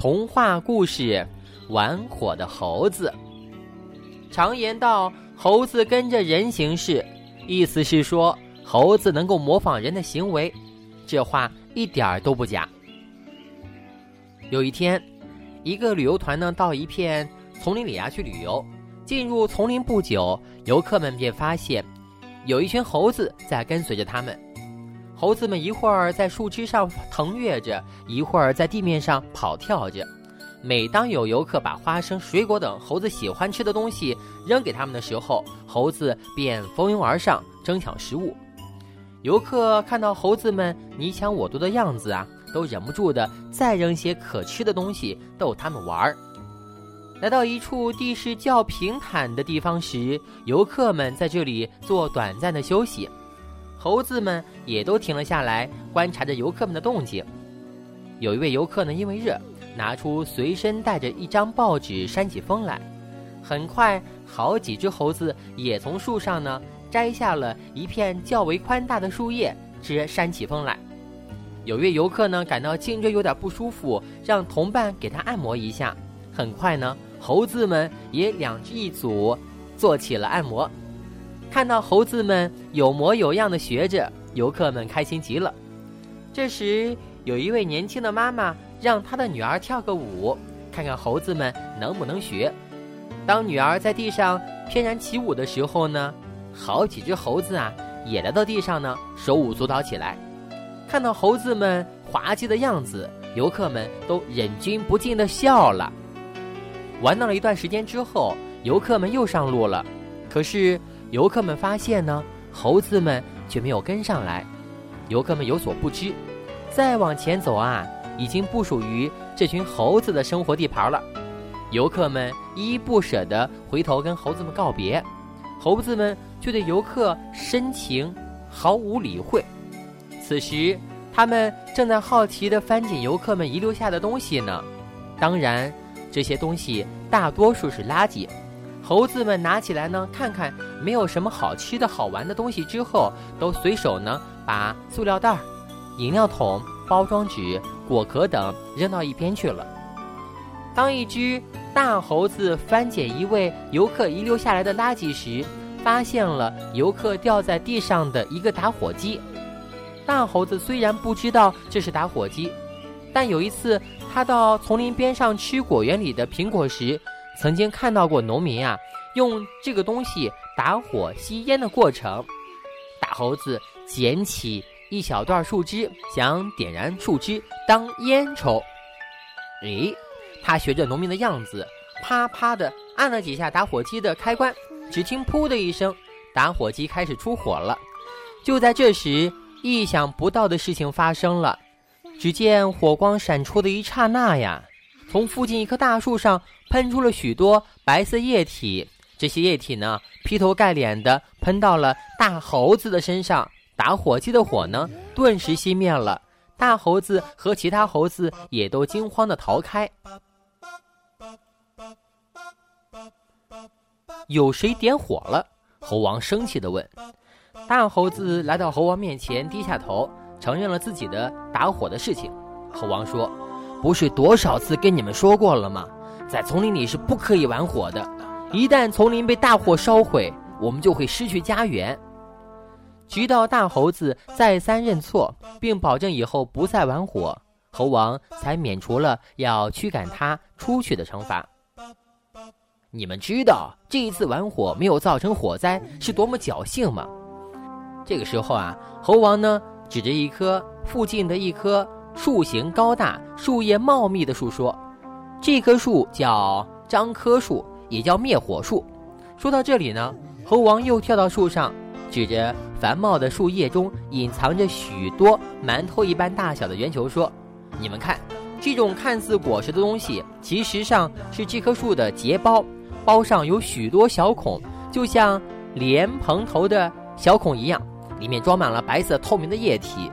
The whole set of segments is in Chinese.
童话故事《玩火的猴子》。常言道：“猴子跟着人行事”，意思是说猴子能够模仿人的行为。这话一点儿都不假。有一天，一个旅游团呢到一片丛林里啊去旅游。进入丛林不久，游客们便发现有一群猴子在跟随着他们。猴子们一会儿在树枝上腾跃着，一会儿在地面上跑跳着。每当有游客把花生、水果等猴子喜欢吃的东西扔给他们的时候，猴子便蜂拥而上争抢食物。游客看到猴子们你抢我夺的样子啊，都忍不住的再扔些可吃的东西逗他们玩儿。来到一处地势较平坦的地方时，游客们在这里做短暂的休息。猴子们也都停了下来，观察着游客们的动静。有一位游客呢，因为热，拿出随身带着一张报纸扇起风来。很快，好几只猴子也从树上呢摘下了一片较为宽大的树叶，直扇起风来。有一位游客呢，感到颈椎有点不舒服，让同伴给他按摩一下。很快呢，猴子们也两只一组，做起了按摩。看到猴子们有模有样的学着，游客们开心极了。这时，有一位年轻的妈妈让她的女儿跳个舞，看看猴子们能不能学。当女儿在地上翩然起舞的时候呢，好几只猴子啊也来到地上呢，手舞足蹈起来。看到猴子们滑稽的样子，游客们都忍俊不禁地笑了。玩闹了一段时间之后，游客们又上路了，可是。游客们发现呢，猴子们却没有跟上来。游客们有所不知，再往前走啊，已经不属于这群猴子的生活地盘了。游客们依依不舍地回头跟猴子们告别，猴子们却对游客深情毫无理会。此时，他们正在好奇地翻捡游客们遗留下的东西呢。当然，这些东西大多数是垃圾。猴子们拿起来呢，看看没有什么好吃的好玩的东西之后，都随手呢把塑料袋、饮料桶、包装纸、果壳等扔到一边去了。当一只大猴子翻捡一位游客遗留下来的垃圾时，发现了游客掉在地上的一个打火机。大猴子虽然不知道这是打火机，但有一次他到丛林边上吃果园里的苹果时。曾经看到过农民啊，用这个东西打火吸烟的过程。大猴子捡起一小段树枝，想点燃树枝当烟抽。诶，他学着农民的样子，啪啪的按了几下打火机的开关，只听“噗”的一声，打火机开始出火了。就在这时，意想不到的事情发生了。只见火光闪出的一刹那呀，从附近一棵大树上。喷出了许多白色液体，这些液体呢，劈头盖脸的喷到了大猴子的身上，打火机的火呢，顿时熄灭了。大猴子和其他猴子也都惊慌的逃开。有谁点火了？猴王生气的问。大猴子来到猴王面前，低下头，承认了自己的打火的事情。猴王说：“不是多少次跟你们说过了吗？”在丛林里是不可以玩火的，一旦丛林被大火烧毁，我们就会失去家园。直到大猴子再三认错，并保证以后不再玩火，猴王才免除了要驱赶他出去的惩罚。你们知道这一次玩火没有造成火灾是多么侥幸吗？这个时候啊，猴王呢指着一棵附近的一棵树形高大、树叶茂密的树说。这棵树叫樟科树，也叫灭火树。说到这里呢，猴王又跳到树上，指着繁茂的树叶中隐藏着许多馒头一般大小的圆球说：“你们看，这种看似果实的东西，其实上是这棵树的结包，包上有许多小孔，就像莲蓬头的小孔一样，里面装满了白色透明的液体。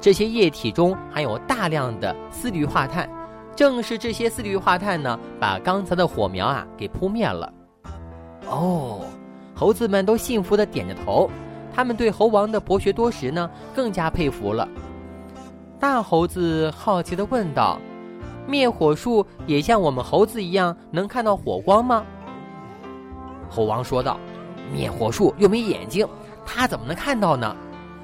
这些液体中含有大量的四氯化碳。”正是这些四氯化碳呢，把刚才的火苗啊给扑灭了。哦，猴子们都幸福的点着头，他们对猴王的博学多识呢更加佩服了。大猴子好奇的问道：“灭火术也像我们猴子一样能看到火光吗？”猴王说道：“灭火术又没眼睛，它怎么能看到呢？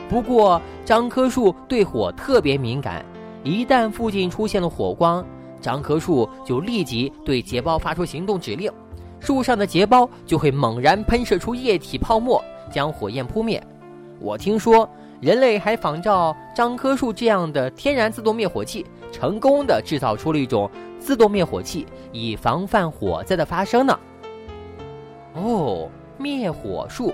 不过樟棵树对火特别敏感，一旦附近出现了火光，樟棵树就立即对结胞发出行动指令，树上的结胞就会猛然喷射出液体泡沫，将火焰扑灭。我听说人类还仿照樟棵树这样的天然自动灭火器，成功的制造出了一种自动灭火器，以防范火灾的发生呢。”哦，灭火术！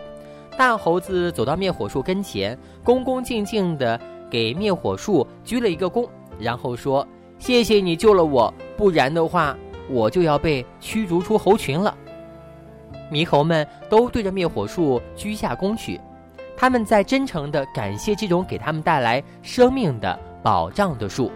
大猴子走到灭火术跟前，恭恭敬敬地给灭火术鞠了一个躬，然后说：“谢谢你救了我，不然的话，我就要被驱逐出猴群了。”猕猴们都对着灭火树鞠下躬去，他们在真诚地感谢这种给他们带来生命的保障的树。